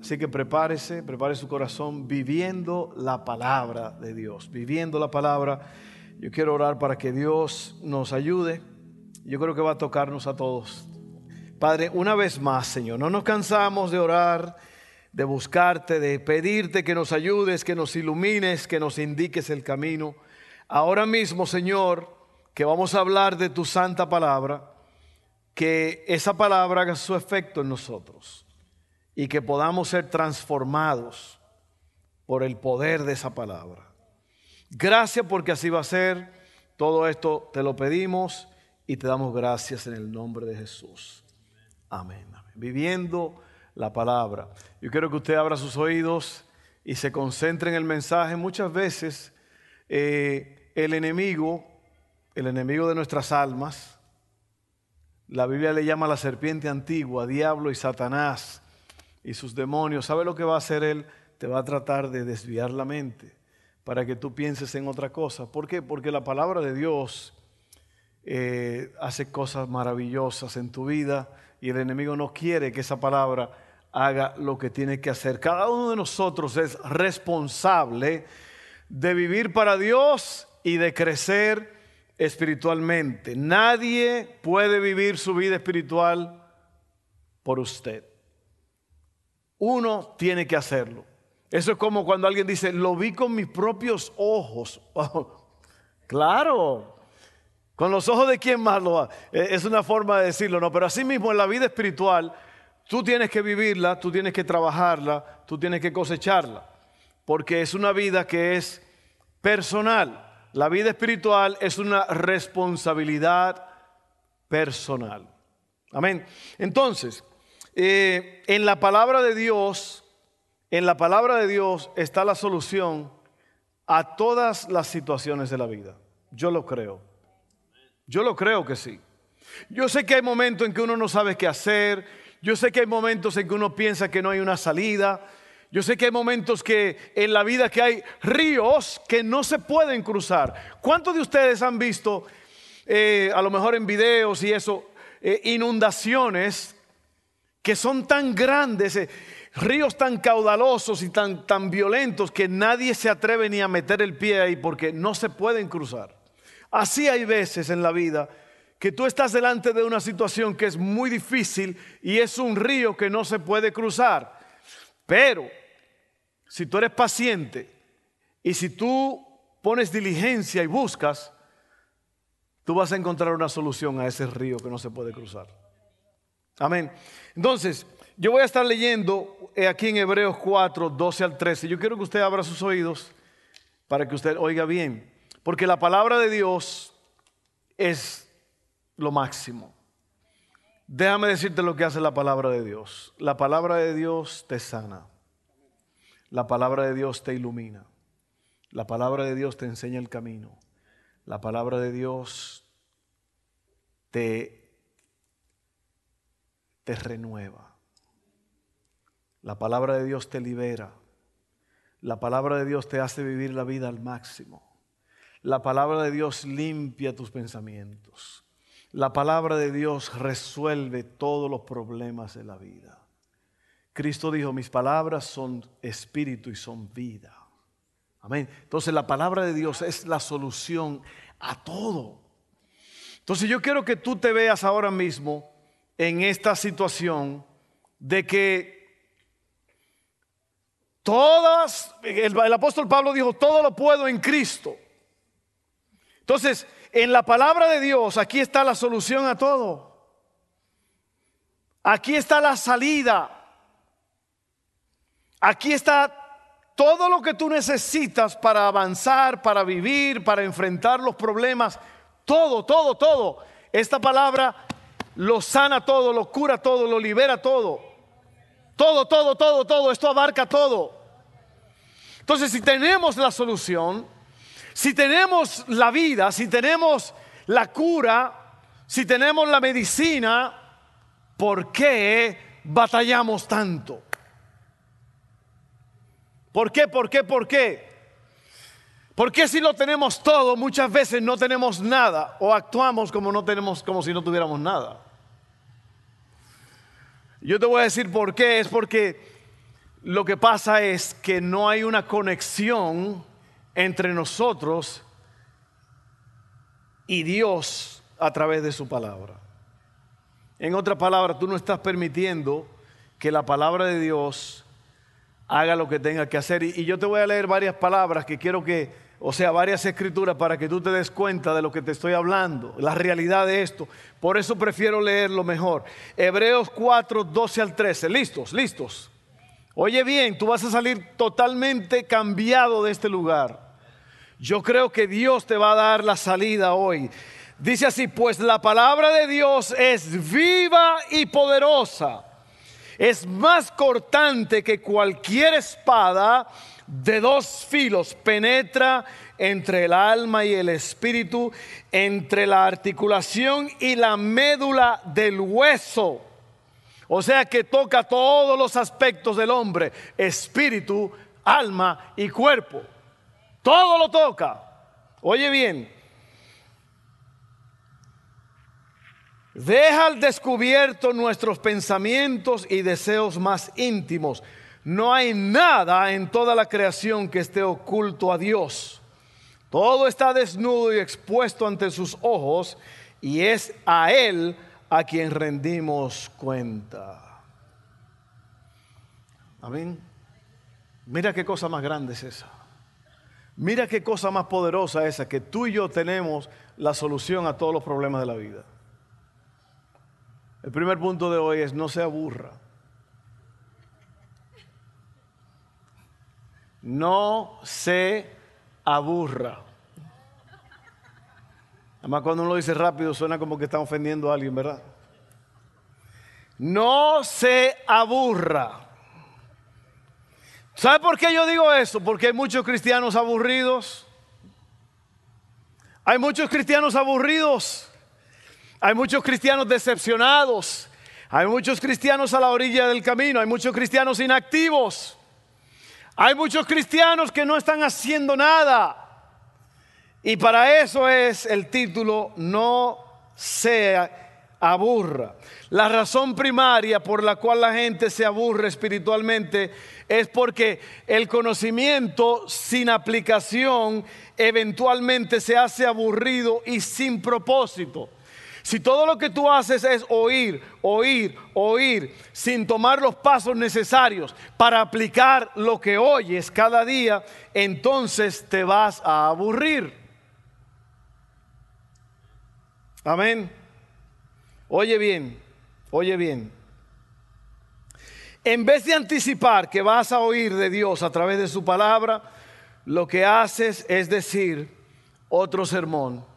Así que prepárese, prepare su corazón viviendo la palabra de Dios, viviendo la palabra. Yo quiero orar para que Dios nos ayude. Yo creo que va a tocarnos a todos. Padre, una vez más, Señor, no nos cansamos de orar, de buscarte, de pedirte que nos ayudes, que nos ilumines, que nos indiques el camino. Ahora mismo, Señor, que vamos a hablar de tu santa palabra, que esa palabra haga su efecto en nosotros y que podamos ser transformados por el poder de esa palabra. Gracias porque así va a ser. Todo esto te lo pedimos y te damos gracias en el nombre de Jesús. Amén. Viviendo la palabra. Yo quiero que usted abra sus oídos y se concentre en el mensaje. Muchas veces eh, el enemigo, el enemigo de nuestras almas, la Biblia le llama la serpiente antigua, diablo y Satanás y sus demonios, ¿sabe lo que va a hacer él? Te va a tratar de desviar la mente para que tú pienses en otra cosa. ¿Por qué? Porque la palabra de Dios eh, hace cosas maravillosas en tu vida y el enemigo no quiere que esa palabra haga lo que tiene que hacer. Cada uno de nosotros es responsable de vivir para Dios y de crecer espiritualmente. Nadie puede vivir su vida espiritual por usted. Uno tiene que hacerlo. Eso es como cuando alguien dice, lo vi con mis propios ojos. claro, con los ojos de quién más lo va. E, es una forma de decirlo, ¿no? Pero así mismo en la vida espiritual, tú tienes que vivirla, tú tienes que trabajarla, tú tienes que cosecharla. Porque es una vida que es personal. La vida espiritual es una responsabilidad personal. Amén. Entonces, eh, en la palabra de Dios, en la palabra de Dios está la solución a todas las situaciones de la vida. Yo lo creo. Yo lo creo que sí. Yo sé que hay momentos en que uno no sabe qué hacer. Yo sé que hay momentos en que uno piensa que no hay una salida. Yo sé que hay momentos que en la vida que hay ríos que no se pueden cruzar. ¿Cuántos de ustedes han visto, eh, a lo mejor en videos y eso, eh, inundaciones que son tan grandes, eh, ríos tan caudalosos y tan, tan violentos que nadie se atreve ni a meter el pie ahí porque no se pueden cruzar. Así hay veces en la vida que tú estás delante de una situación que es muy difícil y es un río que no se puede cruzar. Pero si tú eres paciente y si tú pones diligencia y buscas, tú vas a encontrar una solución a ese río que no se puede cruzar. Amén. Entonces, yo voy a estar leyendo eh, aquí en Hebreos 4, 12 al 13. Yo quiero que usted abra sus oídos para que usted oiga bien. Porque la palabra de Dios es lo máximo. Déjame decirte lo que hace la palabra de Dios. La palabra de Dios te sana. La palabra de Dios te ilumina. La palabra de Dios te enseña el camino. La palabra de Dios te te renueva. La palabra de Dios te libera. La palabra de Dios te hace vivir la vida al máximo. La palabra de Dios limpia tus pensamientos. La palabra de Dios resuelve todos los problemas de la vida. Cristo dijo, mis palabras son espíritu y son vida. Amén. Entonces la palabra de Dios es la solución a todo. Entonces yo quiero que tú te veas ahora mismo en esta situación de que todas, el, apóstol Pablo dijo, todo lo puedo en Cristo. Entonces, en la palabra de Dios, aquí está la solución a todo. Aquí está la salida. Aquí está todo lo que tú necesitas para avanzar, para vivir, para enfrentar los problemas. Todo, todo, todo. Esta palabra lo sana todo, lo cura todo, lo libera todo. Todo, todo, todo, todo. Esto abarca todo. Entonces, si tenemos la solución, si tenemos la vida, si tenemos la cura, si tenemos la medicina, ¿por qué batallamos tanto? ¿Por qué? ¿Por qué? ¿Por qué? ¿Por qué si lo tenemos todo muchas veces no tenemos nada o actuamos como no tenemos como si no tuviéramos nada? Yo te voy a decir por qué, es porque lo que pasa es que no hay una conexión entre nosotros y Dios a través de su palabra. En otras palabras, tú no estás permitiendo que la palabra de Dios haga lo que tenga que hacer. Y, yo te voy a leer varias palabras que quiero que, o sea, varias escrituras para que tú te des cuenta de lo que te estoy hablando, la realidad de esto. Por eso prefiero leerlo mejor. Hebreos 4, 12 al 13. ¿Listos? ¿Listos? Oye bien, tú vas a salir totalmente cambiado de este lugar. Yo creo que Dios te va a dar la salida hoy. Dice así, pues la palabra de Dios es viva y poderosa. Es más cortante que cualquier espada de dos filos. Penetra entre el alma y el espíritu, entre la articulación y la médula del hueso. O sea que toca todos los aspectos del hombre, espíritu, alma y cuerpo. Todo lo toca. Oye bien. Deja al descubierto nuestros pensamientos y deseos más íntimos. No hay nada en toda la creación que esté oculto a Dios. Todo está desnudo y expuesto ante sus ojos y es a Él a quien rendimos cuenta. Amén. Mira qué cosa más grande es esa. Mira qué cosa más poderosa esa, que tú y yo tenemos la solución a todos los problemas de la vida. El primer punto de hoy es no se aburra. No se aburra. Además, cuando uno lo dice rápido, suena como que está ofendiendo a alguien, ¿verdad? No se aburra. ¿Sabe por qué yo digo eso? Porque hay muchos cristianos aburridos. Hay muchos cristianos aburridos. Hay muchos cristianos decepcionados. Hay muchos cristianos a la orilla del camino. Hay muchos cristianos inactivos. Hay muchos cristianos que no están haciendo nada. Y para eso es el título No sea aburra. La razón primaria por la cual la gente se aburre espiritualmente es porque el conocimiento sin aplicación eventualmente se hace aburrido y sin propósito. Si todo lo que tú haces es oír, oír, oír, sin tomar los pasos necesarios para aplicar lo que oyes cada día, entonces te vas a aburrir. Amén. Oye bien, oye bien. En vez de anticipar que vas a oír de Dios a través de su palabra, lo que haces es decir otro sermón.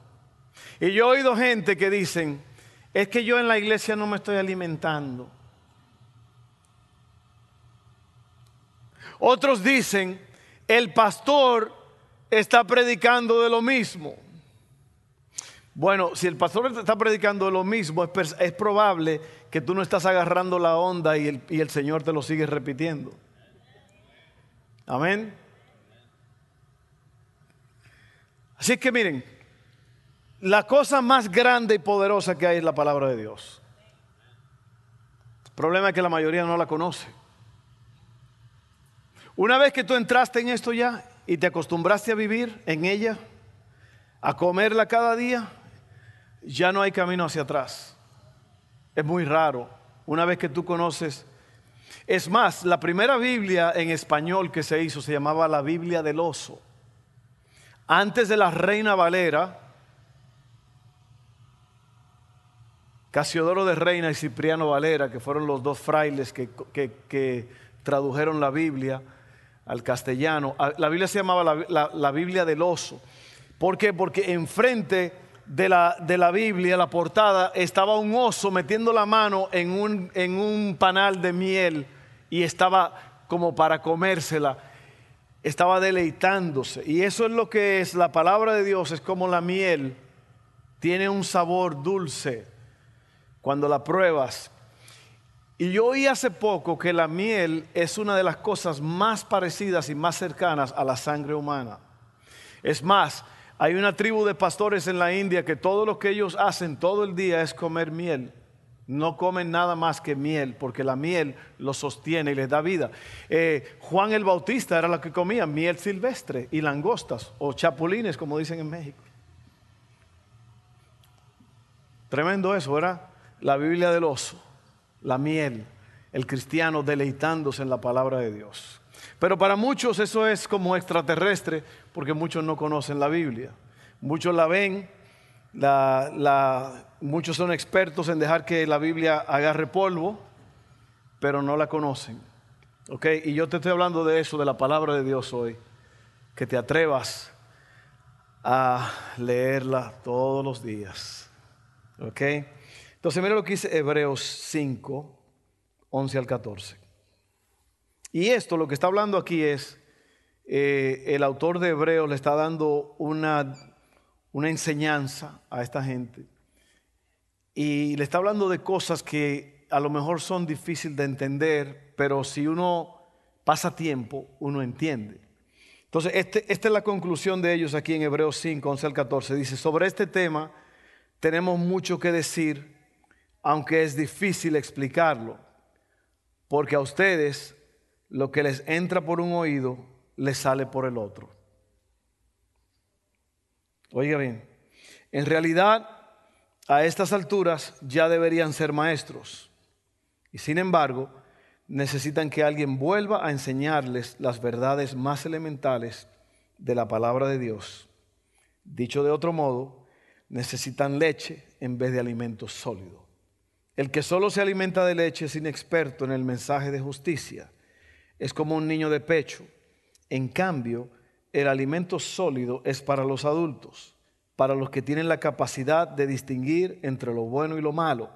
Y yo he oído gente que dicen, es que yo en la iglesia no me estoy alimentando. Otros dicen, el pastor está predicando de lo mismo. Bueno, si el pastor está predicando lo mismo, es, probable que tú no estás agarrando la onda y el, y el Señor te lo sigue repitiendo. Amén. Así que miren, la cosa más grande y poderosa que hay es la palabra de Dios. El problema es que la mayoría no la conoce. Una vez que tú entraste en esto ya y te acostumbraste a vivir en ella, a comerla cada día, ya no hay camino hacia atrás. Es muy raro. Una vez que tú conoces... Es más, la primera Biblia en español que se hizo se llamaba la Biblia del oso. Antes de la Reina Valera, Casiodoro de Reina y Cipriano Valera, que fueron los dos frailes que, tradujeron la Biblia al castellano. La Biblia se llamaba la, la Biblia del oso. ¿Por qué? Porque enfrente de la, de la Biblia, la portada, estaba un oso metiendo la mano en un, en un panal de miel y estaba como para comérsela. estaba deleitándose. Y eso es lo que es la palabra de Dios, es como la miel, tiene un sabor dulce cuando la pruebas. Y yo oí hace poco que la miel es una de las cosas más parecidas y más cercanas a la sangre humana. Es más, hay una tribu de pastores en la India que todo lo que ellos hacen todo el día es comer miel. No comen nada más que miel, porque la miel los sostiene y les da vida. Eh, Juan el Bautista era lo que comía miel silvestre y langostas o chapulines, como dicen en México. Tremendo eso, ¿verdad? La Biblia del oso, la miel, el cristiano deleitándose en la palabra de Dios. Pero para muchos eso es como extraterrestre, porque muchos no conocen la Biblia. Muchos la ven, muchos son expertos en dejar que la Biblia agarre polvo, pero no la conocen. ¿Ok? Y yo te estoy hablando de eso, de la palabra de Dios hoy. Que te atrevas a leerla todos los días. ¿Ok? Entonces, mira lo que dice Hebreos 5, 11 al 14. Y esto, lo que está hablando aquí es, eh, el autor de Hebreos le está dando una, una enseñanza a esta gente. Y le está hablando de cosas que a lo mejor son difíciles de entender, pero si uno pasa tiempo, uno entiende. Entonces, este, esta es la conclusión de ellos aquí en Hebreos 5, 11 al 14. Dice, sobre este tema tenemos mucho que decir, aunque es difícil explicarlo, porque a ustedes lo que les entra por un oído les sale por el otro. Oiga bien, en realidad a estas alturas ya deberían ser maestros y sin embargo necesitan que alguien vuelva a enseñarles las verdades más elementales de la palabra de Dios. Dicho de otro modo, necesitan leche en vez de alimento sólido. El que solo se alimenta de leche es inexperto en el mensaje de justicia es como un niño de pecho. En cambio, el alimento sólido es para los adultos, para los que tienen la capacidad de distinguir entre lo bueno y lo malo,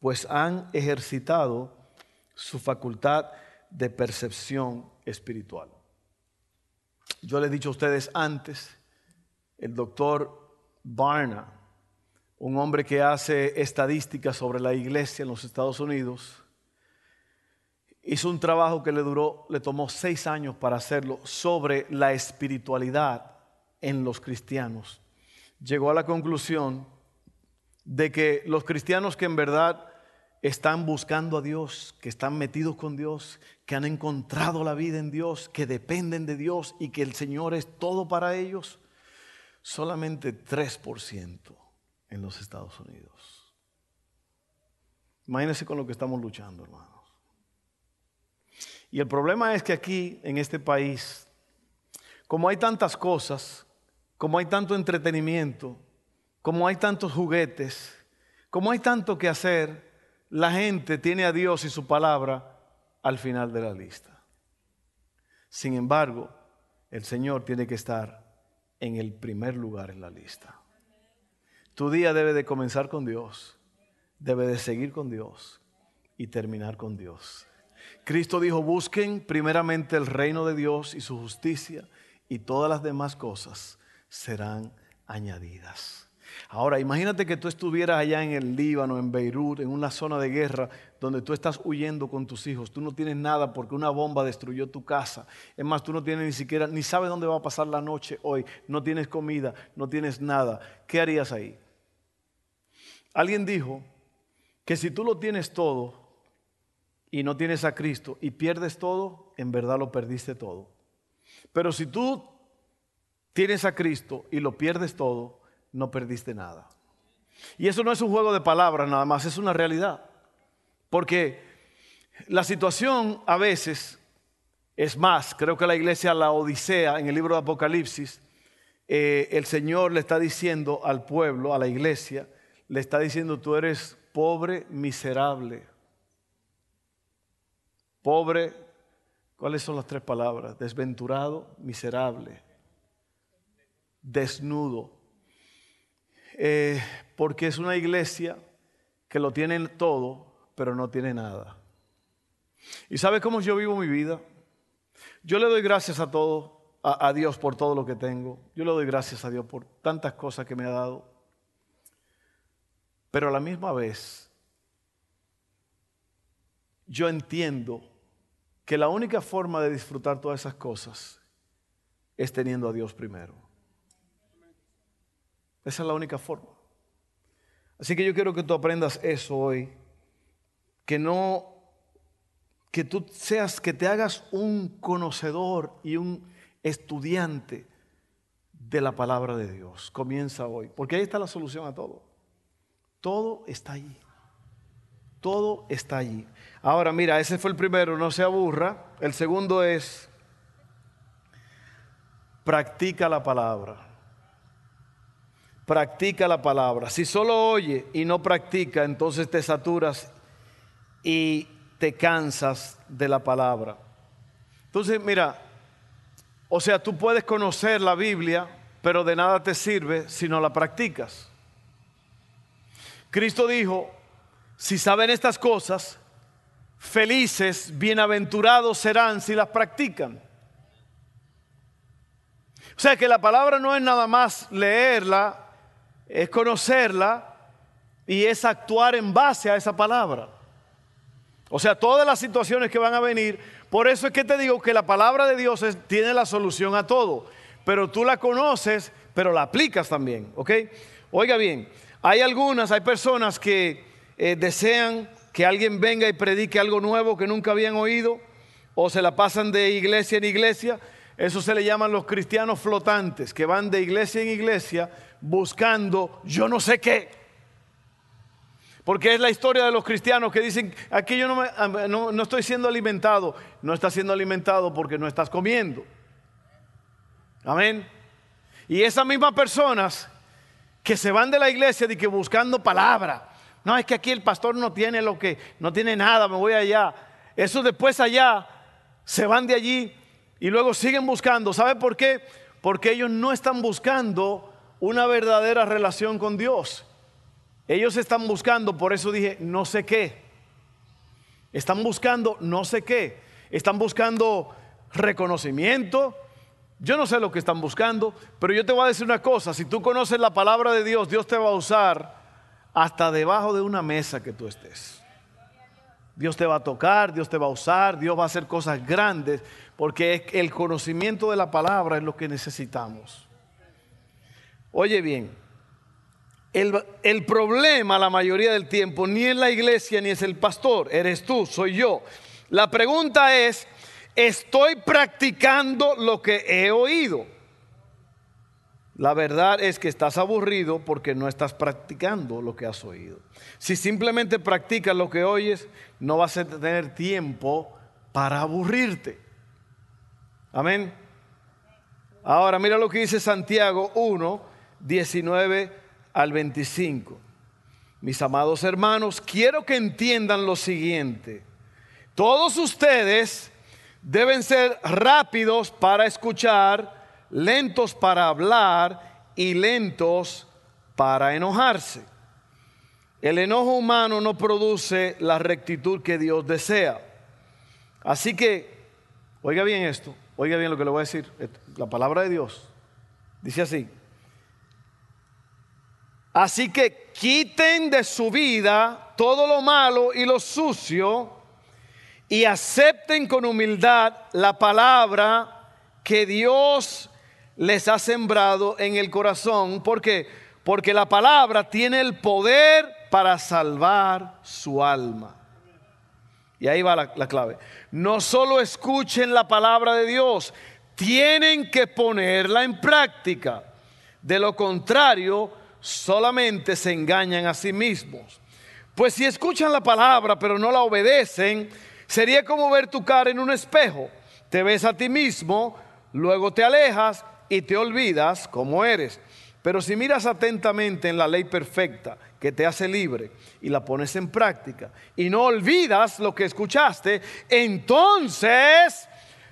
pues han ejercitado su facultad de percepción espiritual. Yo les he dicho a ustedes antes, el doctor Barna, un hombre que hace estadísticas sobre la iglesia en los Estados Unidos, hizo un trabajo que le duró, le tomó seis años para hacerlo sobre la espiritualidad en los cristianos. Llegó a la conclusión de que los cristianos que en verdad están buscando a Dios, que están metidos con Dios, que han encontrado la vida en Dios, que dependen de Dios y que el Señor es todo para ellos, solamente 3% en los Estados Unidos. Imagínense con lo que estamos luchando, hermano. Y el problema es que aquí, en este país, como hay tantas cosas, como hay tanto entretenimiento, como hay tantos juguetes, como hay tanto que hacer, la gente tiene a Dios y su palabra al final de la lista. Sin embargo, el Señor tiene que estar en el primer lugar en la lista. Tu día debe de comenzar con Dios, debe de seguir con Dios y terminar con Dios. Cristo dijo, busquen primeramente el reino de Dios y su justicia y todas las demás cosas serán añadidas. Ahora, imagínate que tú estuvieras allá en el Líbano, en Beirut, en una zona de guerra donde tú estás huyendo con tus hijos. Tú no tienes nada porque una bomba destruyó tu casa. Es más, tú no tienes ni siquiera, ni sabes dónde va a pasar la noche hoy. No tienes comida, no tienes nada. ¿Qué harías ahí? Alguien dijo que si tú lo tienes todo, y no tienes a Cristo y pierdes todo, en verdad lo perdiste todo. Pero si tú tienes a Cristo y lo pierdes todo, no perdiste nada. Y eso no es un juego de palabras nada más, es una realidad. Porque la situación a veces es más, creo que la iglesia, la Odisea, en el libro de Apocalipsis, eh, el Señor le está diciendo al pueblo, a la iglesia, le está diciendo, tú eres pobre, miserable pobre, ¿cuáles son las tres palabras? Desventurado, miserable, desnudo. Eh, porque es una iglesia que lo tiene todo, pero no tiene nada. ¿Y sabe cómo yo vivo mi vida? Yo le doy gracias a todo a, a Dios por todo lo que tengo. Yo le doy gracias a Dios por tantas cosas que me ha dado. Pero a la misma vez, yo entiendo que la única forma de disfrutar todas esas cosas es teniendo a Dios primero. Esa es la única forma. Así que yo quiero que tú aprendas eso hoy, que no que tú seas que te hagas un conocedor y un estudiante de la palabra de Dios. Comienza hoy, porque ahí está la solución a todo. Todo está allí. Todo está allí. Ahora, mira, ese fue el primero, no se aburra. El segundo es, practica la palabra. Practica la palabra. Si solo oye y no practica, entonces te saturas y te cansas de la palabra. Entonces, mira, o sea, tú puedes conocer la Biblia, pero de nada te sirve si no la practicas. Cristo dijo, si saben estas cosas, felices, bienaventurados serán si las practican. O sea que la palabra no es nada más leerla, es conocerla y es actuar en base a esa palabra. O sea, todas las situaciones que van a venir, por eso es que te digo que la palabra de Dios tiene la solución a todo, pero tú la conoces, pero la aplicas también, ¿ok? Oiga bien, hay algunas, hay personas que eh, desean que alguien venga y predique algo nuevo que nunca habían oído, o se la pasan de iglesia en iglesia. Eso se le llaman los cristianos flotantes, que van de iglesia en iglesia buscando yo no sé qué. Porque es la historia de los cristianos que dicen, aquí yo no, no, no estoy siendo alimentado. No estás siendo alimentado porque no estás comiendo. Amén. Y esas mismas personas que se van de la iglesia y que buscando palabra. No, es que aquí el pastor no tiene lo que, no tiene nada, me voy allá. Eso después allá se van de allí y luego siguen buscando. ¿Sabe por qué? Porque ellos no están buscando una verdadera relación con Dios. Ellos están buscando, por eso dije, no sé qué. Están buscando no sé qué. Están buscando reconocimiento, yo no sé lo que están buscando, pero yo te voy a decir una cosa, si tú conoces la palabra de Dios, Dios te va a usar hasta debajo de una mesa que tú estés. Dios te va a tocar, Dios te va a usar, Dios va a hacer cosas grandes, porque el conocimiento de la palabra es lo que necesitamos. Oye bien, el, el, problema la mayoría del tiempo ni es la iglesia ni es el pastor, eres tú, soy yo. La pregunta es, estoy practicando lo que he oído. La verdad es que estás aburrido porque no estás practicando lo que has oído. Si simplemente practicas lo que oyes, no vas a tener tiempo para aburrirte. Amén. Ahora mira lo que dice Santiago 1, 19 al 25. Mis amados hermanos, quiero que entiendan lo siguiente. Todos ustedes deben ser rápidos para escuchar, lentos para hablar y lentos para enojarse. El enojo humano no produce la rectitud que Dios desea. Así que, oiga bien esto, oiga bien lo que le voy a decir, la palabra de Dios dice así. Así que quiten de su vida todo lo malo y lo sucio y acepten con humildad la palabra que Dios les ha sembrado en el corazón. ¿Por qué? Porque la palabra tiene el poder para salvar su alma. Y ahí va la, la, clave. No solo escuchen la palabra de Dios, tienen que ponerla en práctica. De lo contrario, solamente se engañan a sí mismos. Pues si escuchan la palabra pero no la obedecen, Sería como ver tu cara en un espejo. Te ves a ti mismo, luego te alejas y te olvidas cómo eres. Pero si miras atentamente en la ley perfecta que te hace libre y la pones en práctica y no olvidas lo que escuchaste, entonces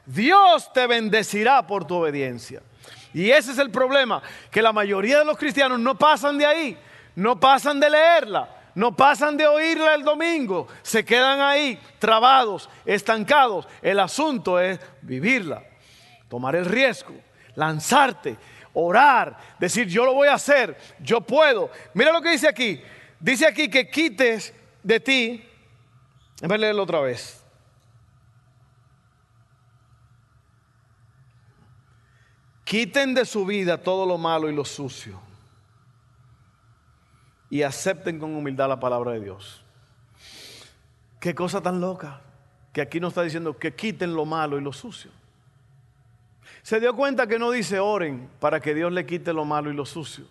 Dios te bendecirá por tu obediencia. Y ese es el problema, que la mayoría de los cristianos no pasan de ahí, no pasan de leerla, no pasan de oírla el domingo, se quedan ahí trabados, estancados. El asunto es vivirla. tomar el riesgo, lanzarte, orar, decir yo lo voy a hacer, yo puedo. Mira lo que dice aquí. Dice aquí que quites de ti, déjame leerlo otra vez. Quiten de su vida todo lo malo y lo sucio y acepten con humildad la palabra de Dios. Qué cosa tan loca que aquí nos está diciendo que quiten lo malo y lo sucio. Se dio cuenta que no dice oren para que Dios le quite lo malo y lo sucio.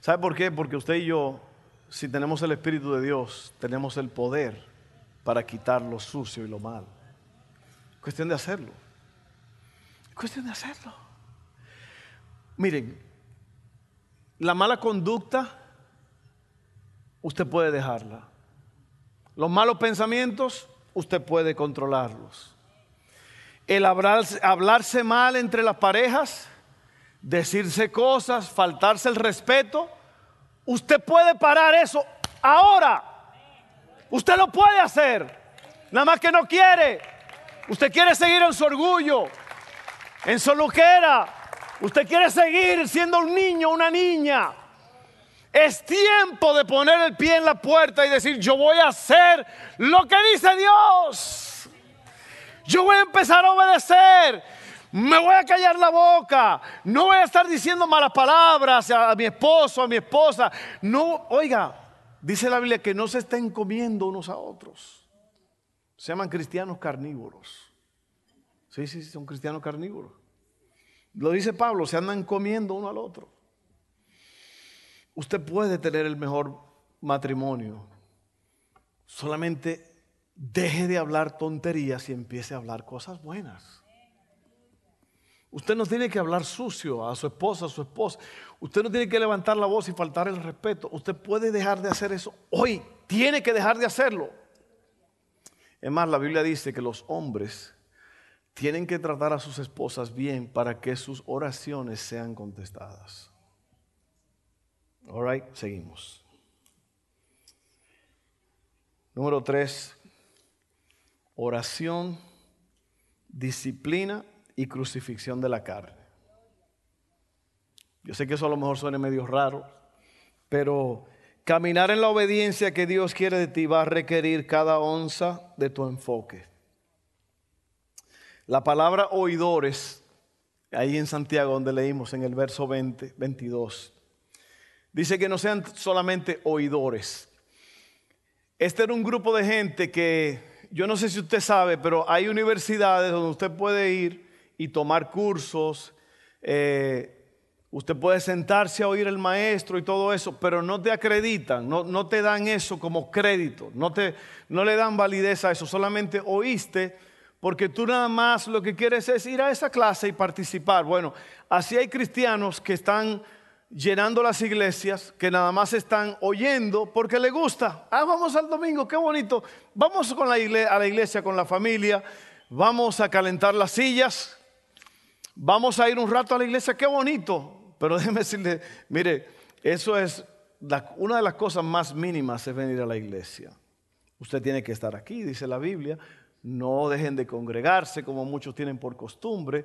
¿Sabe por qué? Porque usted y yo, si tenemos el Espíritu de Dios, tenemos el poder para quitar lo sucio y lo malo. Cuestión de hacerlo. Cuestión de hacerlo. Miren, la mala conducta, usted puede dejarla. Los malos pensamientos, usted puede controlarlos. El hablarse, mal entre las parejas, decirse cosas, faltarse el respeto, usted puede parar eso ahora. Usted lo puede hacer. Nada más que no quiere. Usted quiere seguir en su orgullo, en su lujera. Usted quiere seguir siendo un niño, una niña. Es tiempo de poner el pie en la puerta y decir, yo voy a hacer lo que dice Dios. Yo voy a empezar a obedecer. Me voy a callar la boca. No voy a estar diciendo malas palabras a mi esposo, a mi esposa. No, oiga, dice la Biblia que no se estén comiendo unos a otros. Se llaman cristianos carnívoros. Sí, sí, son cristianos carnívoros. Lo dice Pablo, se andan comiendo uno al otro. Usted puede tener el mejor matrimonio. Solamente deje de hablar tonterías y empiece a hablar cosas buenas. Usted no tiene que hablar sucio a su esposa, a su esposa. Usted no tiene que levantar la voz y faltar el respeto. Usted puede dejar de hacer eso hoy. Tiene que dejar de hacerlo. Es más, la Biblia dice que los hombres tienen que tratar a sus esposas bien para que sus oraciones sean contestadas. All right, seguimos. Número tres, oración, disciplina y crucifixión de la carne. Yo sé que eso a lo mejor suene medio raro, pero caminar en la obediencia que Dios quiere de ti va a requerir cada onza de tu enfoque. La palabra oidores, ahí en Santiago donde leímos en el verso 20, 22, dice que no sean solamente oidores. Este era un grupo de gente que yo no sé si usted sabe, pero hay universidades donde usted puede ir y tomar cursos. Eh, usted puede sentarse a oír el maestro y todo eso, pero no te acreditan, no, no te dan eso como crédito, no, te, no le dan validez a eso, solamente oíste porque tú nada más lo que quieres es ir a esa clase y participar. Bueno, así hay cristianos que están llenando las iglesias, que nada más están oyendo porque le gusta. Ah, vamos al domingo, qué bonito. Vamos con la a la iglesia con la familia, vamos a calentar las sillas, vamos a ir un rato a la iglesia, qué bonito. Pero déjeme decirle, mire, eso es una de las cosas más mínimas es venir a la iglesia. Usted tiene que estar aquí, dice la Biblia. No dejen de congregarse como muchos tienen por costumbre,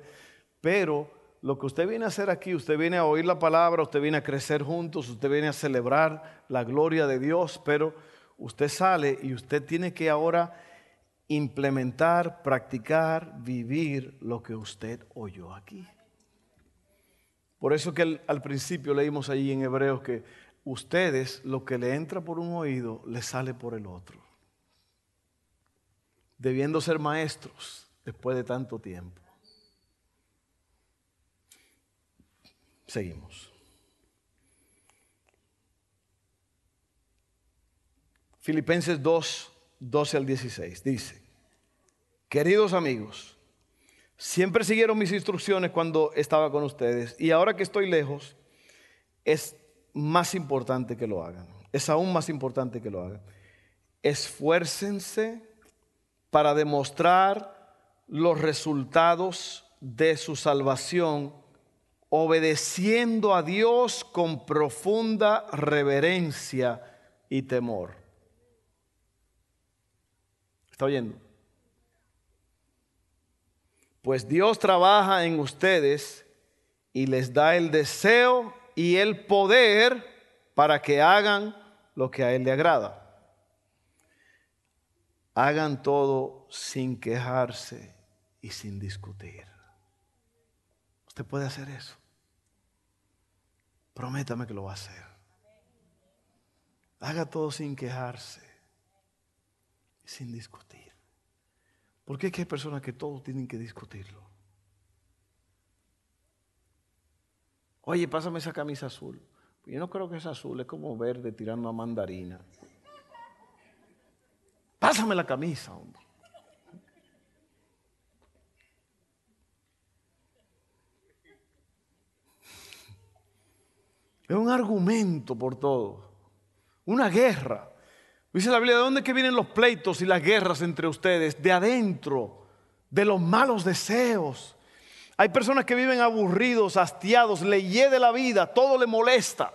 pero lo que usted viene a hacer aquí, usted viene a oír la palabra, usted viene a crecer juntos, usted viene a celebrar la gloria de Dios, pero usted sale y usted tiene que ahora implementar, practicar, vivir lo que usted oyó aquí. Por eso que al, principio leímos allí en Hebreos que ustedes lo que le entra por un oído le sale por el otro. Debiendo ser maestros después de tanto tiempo. Seguimos. Filipenses 2, 12 al 16 dice, queridos amigos, siempre siguieron mis instrucciones cuando estaba con ustedes y ahora que estoy lejos, es más importante que lo hagan, es aún más importante que lo hagan. Esfuércense para demostrar los resultados de su salvación obedeciendo a Dios con profunda reverencia y temor. ¿Está oyendo? Pues Dios trabaja en ustedes y les da el deseo y el poder para que hagan lo que a Él le agrada. Hagan todo sin quejarse y sin discutir. Usted puede hacer eso. Prométame que lo va a hacer. Haga todo sin quejarse sin discutir. ¿Por qué hay personas que todos tienen que discutirlo? Oye, pásame esa camisa azul. Yo no creo que es azul, es como verde tirando a mandarina. Pásame la camisa, hombre. Es un argumento por todo. Una guerra. Dice la Biblia, ¿de dónde vienen los pleitos y las guerras entre ustedes? De adentro, de los malos deseos. Hay personas que viven aburridos, hastiados, le de la vida, todo le molesta.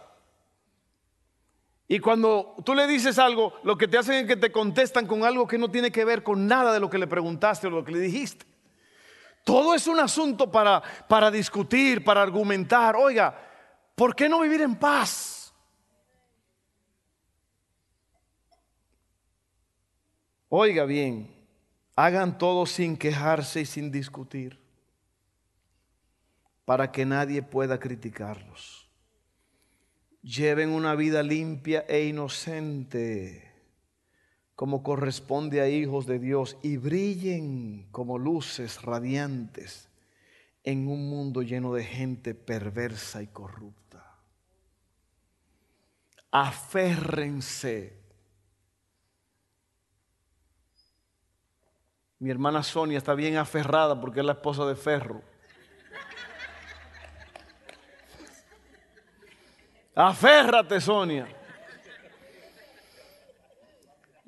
Y cuando tú le dices algo, lo que te hacen es que te contestan con algo que no tiene que ver con nada de lo que le preguntaste o lo que le dijiste. Todo es un asunto para, para discutir, para argumentar. Oiga, ¿por qué no vivir en paz? Oiga bien, hagan todo sin quejarse y sin discutir, para que nadie pueda criticarlos lleven una vida limpia e inocente, como corresponde a hijos de Dios, y brillen como luces radiantes en un mundo lleno de gente perversa y corrupta. Aférrense. Mi hermana Sonia está bien aferrada porque es la esposa de Ferro. Aférrate, Sonia.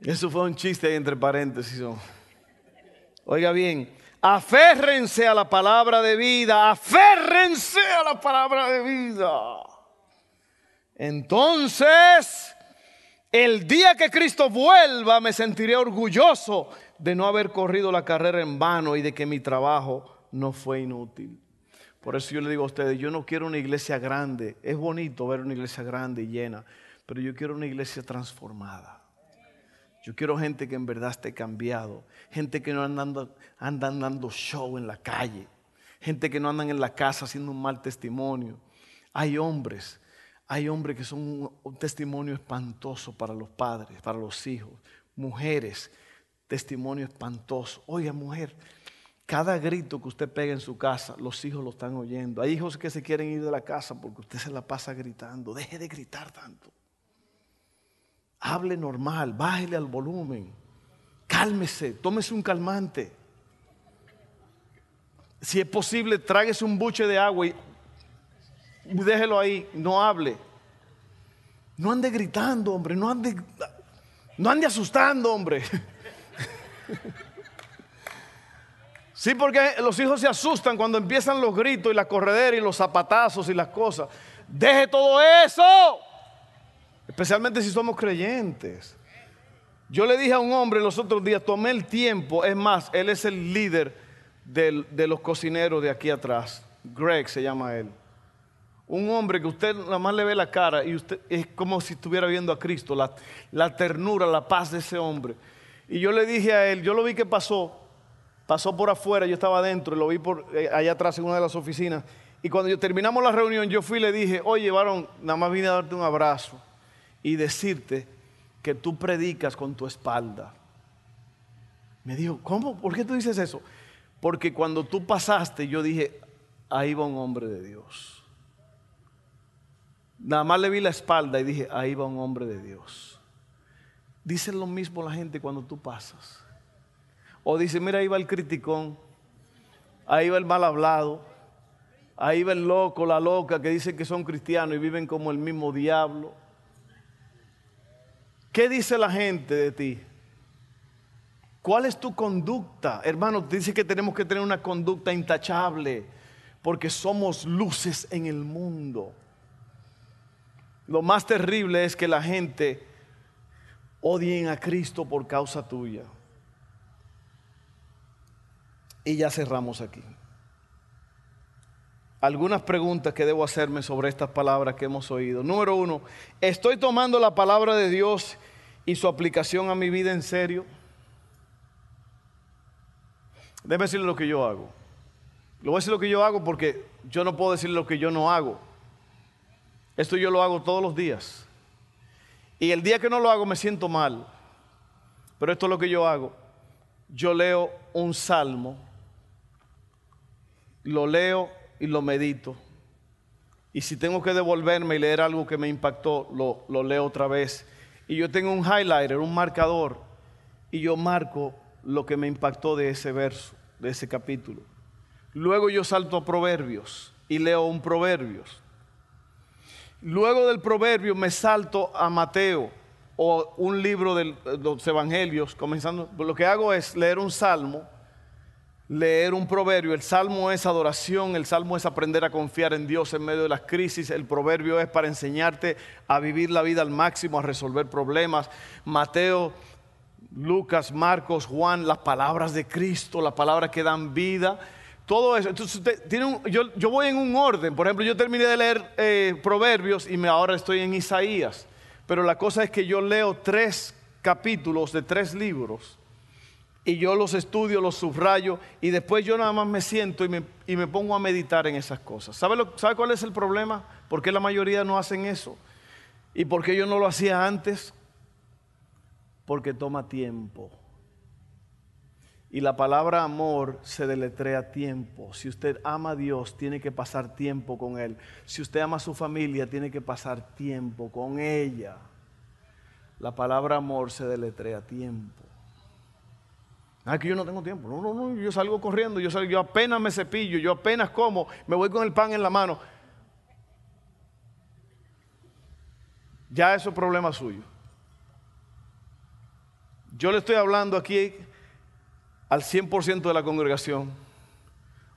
Eso fue un chiste ahí entre paréntesis. Oiga bien, aférrense a la palabra de vida, aférrense a la palabra de vida. Entonces, el día que Cristo vuelva, me sentiré orgulloso de no haber corrido la carrera en vano y de que mi trabajo no fue inútil. Por eso yo le digo a ustedes, yo no quiero una iglesia grande. Es bonito ver una iglesia grande y llena, pero yo quiero una iglesia transformada. Yo quiero gente que en verdad esté cambiado. Gente que no andan, dando show en la calle. Gente que no andan en la casa haciendo un mal testimonio. Hay hombres, hay hombres que son un, testimonio espantoso para los padres, para los hijos. Mujeres, testimonio espantoso. Oiga, mujer, cada grito que usted pega en su casa, los hijos lo están oyendo. Hay hijos que se quieren ir de la casa porque usted se la pasa gritando. Deje de gritar tanto. Hable normal, bájele al volumen. Cálmese, tómese un calmante. Si es posible, tráguese un buche de agua y déjelo ahí, no hable. No ande gritando, hombre, no ande, no ande asustando, hombre. Sí, porque los hijos se asustan cuando empiezan los gritos y la corredera y los zapatazos y las cosas. Deje todo eso. Especialmente si somos creyentes. Yo le dije a un hombre los otros días, tomé el tiempo, es más, él es el líder de los cocineros de aquí atrás. Greg se llama él. Un hombre que usted nada más le ve la cara y usted es como si estuviera viendo a Cristo, la, ternura, la paz de ese hombre. Y yo le dije a él, yo lo vi que pasó pasó por afuera, yo estaba adentro, lo vi por eh, allá atrás en una de las oficinas. Y cuando terminamos la reunión, yo fui y le dije, oye, varón, nada más vine a darte un abrazo y decirte que tú predicas con tu espalda. Me dijo, ¿cómo? ¿Por qué tú dices eso? Porque cuando tú pasaste, yo dije, ahí va un hombre de Dios. Nada más le vi la espalda y dije, ahí va un hombre de Dios. Dice lo mismo la gente cuando tú pasas. O dice, mira, ahí va el criticón, ahí va el mal hablado, ahí va el loco, la loca que dicen que son cristianos y viven como el mismo diablo. ¿Qué dice la gente de ti? ¿Cuál es tu conducta? Hermano, dice que tenemos que tener una conducta intachable porque somos luces en el mundo. Lo más terrible es que la gente odien a Cristo por causa tuya. Y ya cerramos aquí. Algunas preguntas que debo hacerme sobre estas palabras que hemos oído. Número uno, ¿estoy tomando la palabra de Dios y su aplicación a mi vida en serio? Déjeme decirle lo que yo hago. Le voy a decir lo que yo hago porque yo no puedo decir lo que yo no hago. Esto yo lo hago todos los días. Y el día que no lo hago me siento mal. Pero esto es lo que yo hago. Yo leo un salmo, lo leo y lo medito. Y si tengo que devolverme y leer algo que me impactó, lo, lo leo otra vez. Y yo tengo un highlighter, un marcador, y yo marco lo que me impactó de ese verso, de ese capítulo. Luego yo salto a Proverbios y leo un Proverbios. Luego del Proverbio me salto a Mateo o un libro de los Evangelios, comenzando. Lo que hago es leer un salmo, leer un proverbio. El salmo es adoración, el salmo es aprender a confiar en Dios en medio de las crisis. El proverbio es para enseñarte a vivir la vida al máximo, a resolver problemas. Mateo Lucas, Marcos, Juan, las palabras de Cristo, las palabras que dan vida. Todo eso. Entonces, tiene yo, voy en un orden. Por ejemplo, yo terminé de leer eh, Proverbios y me, ahora estoy en Isaías. Pero la cosa es que yo leo tres capítulos de tres libros y yo los estudio, los subrayo y después yo nada más me siento y me, y me pongo a meditar en esas cosas. ¿Sabe, lo, ¿Sabe cuál es el problema? ¿Por qué la mayoría no hacen eso? ¿Y por qué yo no lo hacía antes? porque toma tiempo. Y la palabra amor se deletrea tiempo. Si usted ama a Dios, tiene que pasar tiempo con Él. Si usted ama a su familia, tiene que pasar tiempo con ella. La palabra amor se deletrea tiempo. Ah, que yo no tengo tiempo. No, no, no. Yo salgo corriendo. Yo, yo apenas me cepillo. Yo apenas como. Me voy con el pan en la mano. Ya eso es problema suyo. Yo le estoy hablando aquí al 100% de la congregación.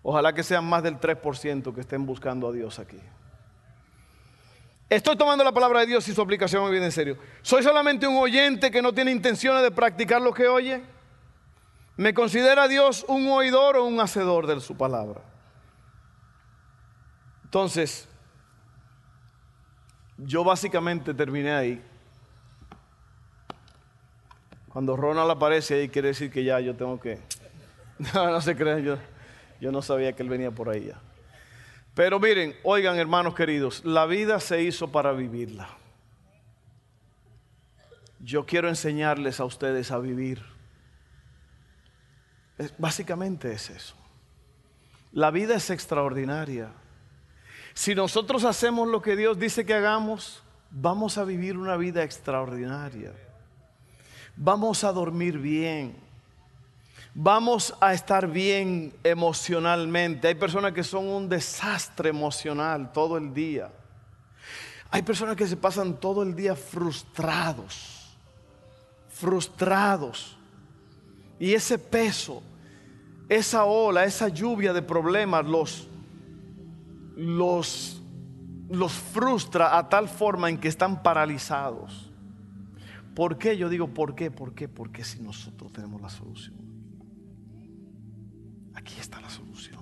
Ojalá que sean más del 3% que estén buscando a Dios aquí. Estoy tomando la palabra de Dios y su aplicación muy bien en serio. ¿Soy solamente un oyente que no tiene intenciones de practicar lo que oye? ¿Me considera Dios un oidor o un hacedor de su palabra? Entonces, yo básicamente terminé ahí. Cuando Ronald aparece ahí, quiere decir que ya yo tengo que. No, no se crean, yo, yo no sabía que él venía por ahí ya. Pero miren, oigan, hermanos queridos, la vida se hizo para vivirla. Yo quiero enseñarles a ustedes a vivir. básicamente es eso. La vida es extraordinaria. Si nosotros hacemos lo que Dios dice que hagamos, vamos a vivir una vida extraordinaria vamos a dormir bien. Vamos a estar bien emocionalmente. Hay personas que son un desastre emocional todo el día. Hay personas que se pasan todo el día frustrados, frustrados. Y ese peso, esa ola, esa lluvia de problemas los, los, los frustra a tal forma en que están paralizados. ¿Por qué? Yo digo, ¿por qué? ¿Por qué? Porque si nosotros tenemos la solución. Aquí está la solución.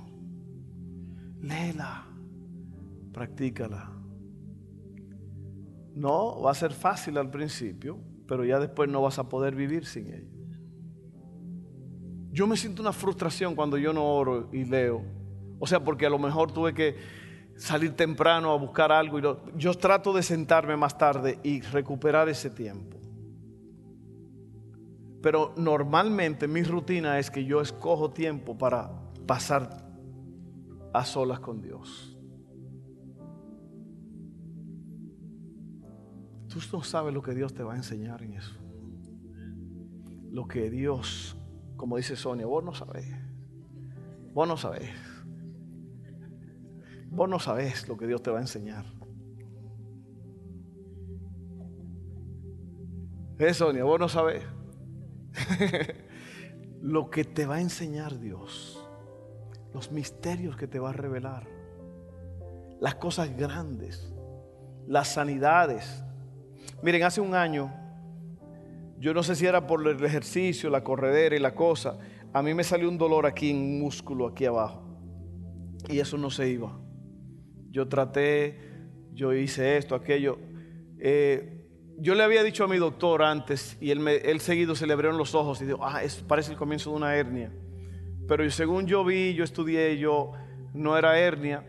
Léela, practícala. No va a ser fácil al principio, pero ya después no vas a poder vivir sin ella. Yo me siento una frustración cuando yo no oro y leo. O sea, porque a lo mejor tuve que salir temprano a buscar algo. Y yo trato de sentarme más tarde y recuperar ese tiempo. Pero normalmente mi rutina es que yo escojo tiempo para pasar a solas con Dios. Tú no sabes lo que Dios te va a enseñar en eso. Lo que Dios, como dice Sonia, vos no sabés. Vos no sabés. Vos no sabés lo que Dios te va a enseñar. Eh, Sonia, vos no sabés. lo que te va a enseñar Dios, los misterios que te va a revelar, las cosas grandes, las sanidades. Miren, hace un año, yo no sé si era por el ejercicio, la corredera y la cosa, a mí me salió un dolor aquí en un músculo, aquí abajo. Y eso no se iba. Yo traté, yo hice esto, aquello. Eh, yo le había dicho a mi doctor antes y él, seguido se le abrieron los ojos y dijo, ah, parece el comienzo de una hernia. Pero según yo vi, yo estudié, yo no era hernia.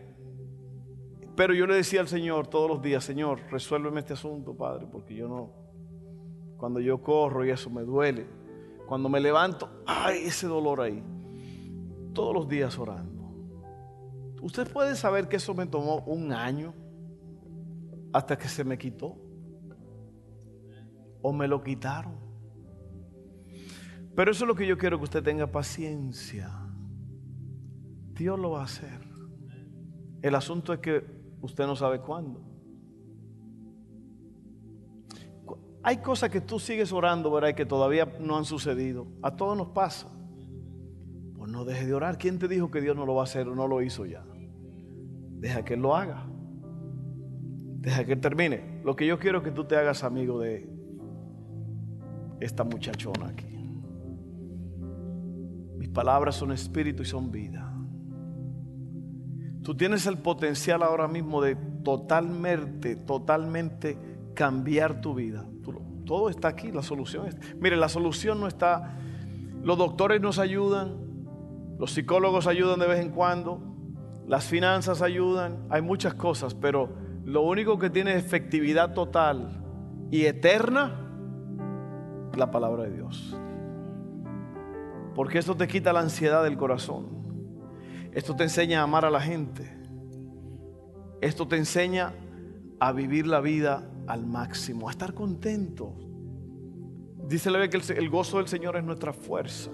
Pero yo le decía al Señor todos los días, Señor, resuélveme este asunto, Padre, porque yo no, cuando yo corro y eso me duele. Cuando me levanto, ay, ese dolor ahí. Todos los días orando. Usted puede saber que eso me tomó un año hasta que se me quitó. O me lo quitaron. Pero eso es lo que yo quiero que usted tenga paciencia. Dios lo va a hacer. El asunto es que usted no sabe cuándo. Hay cosas que tú sigues orando, ¿verdad? Y que todavía no han sucedido. A todos nos pasa. Pues no deje de orar. ¿Quién te dijo que Dios no lo va a hacer o no lo hizo ya? Deja que Él lo haga. Deja que Él termine. Lo que yo quiero es que tú te hagas amigo de esta muchachona aquí. Mis palabras son espíritu y son vida. Tú tienes el potencial ahora mismo de totalmente, totalmente cambiar tu vida. Todo está aquí, la solución. Es, mire, la solución no está, los doctores nos ayudan, los psicólogos ayudan de vez en cuando, las finanzas ayudan, hay muchas cosas, pero lo único que tiene efectividad total y eterna la palabra de Dios. Porque esto te quita la ansiedad del corazón. Esto te enseña a amar a la gente. Esto te enseña a vivir la vida al máximo, a estar contento. Dice la que el, gozo del Señor es nuestra fuerza.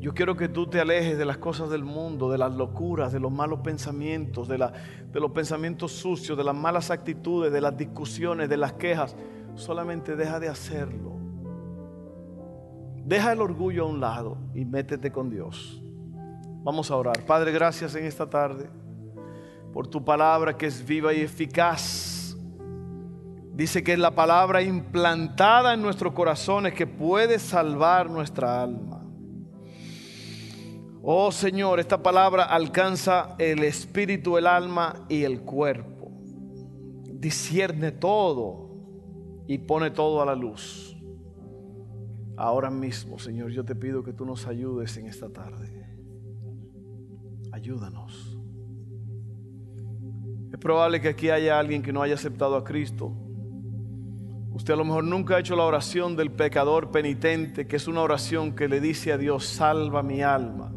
Yo quiero que tú te alejes de las cosas del mundo, de las locuras, de los malos pensamientos, de, de los pensamientos sucios, de las malas actitudes, de las discusiones, de las quejas. Solamente deja de hacerlo. Deja el orgullo a un lado y métete con Dios. Vamos a orar. Padre, gracias en esta tarde por tu palabra que es viva y eficaz Dice que es la palabra implantada en nuestros corazones que puede salvar nuestra alma. Oh Señor, esta palabra alcanza el espíritu, el alma y el cuerpo. Discierne todo y pone todo a la luz. Ahora mismo, Señor, yo te pido que tú nos ayudes en esta tarde. Ayúdanos. Es probable que aquí haya alguien que no haya aceptado a Cristo Usted a lo mejor nunca ha hecho la oración del pecador penitente, que es una oración que le dice a Dios, salva mi alma.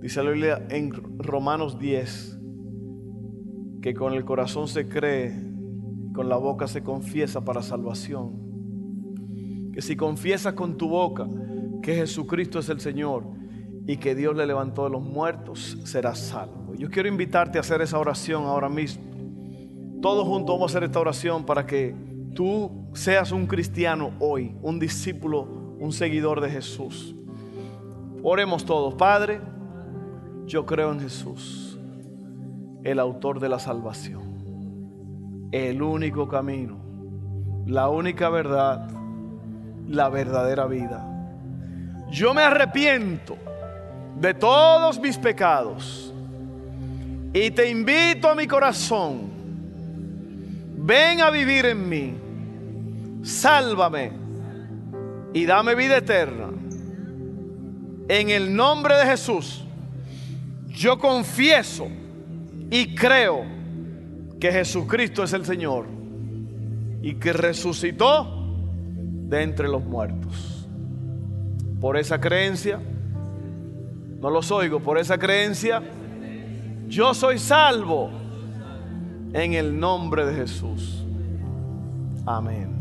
Dice la Biblia en Romanos 10, que con el corazón se cree, con la boca se confiesa para salvación. Que si confiesas con tu boca que Jesucristo es el Señor y que Dios le levantó de los muertos, serás salvo. Yo quiero invitarte a hacer esa oración ahora mismo. Todos juntos vamos a hacer esta oración para que tú seas un cristiano hoy, un discípulo, un seguidor de Jesús. Oremos todos. Padre, yo creo en Jesús, el autor de la salvación, el único camino, la única verdad, la verdadera vida. Yo me arrepiento de todos mis pecados y te invito a mi corazón ven a vivir en mí, sálvame y dame vida eterna. En el nombre de Jesús, yo confieso y creo que Jesucristo es el Señor y que resucitó de entre los muertos. Por esa creencia, no los oigo, por esa creencia, yo soy salvo en el nombre de Jesús. Amén.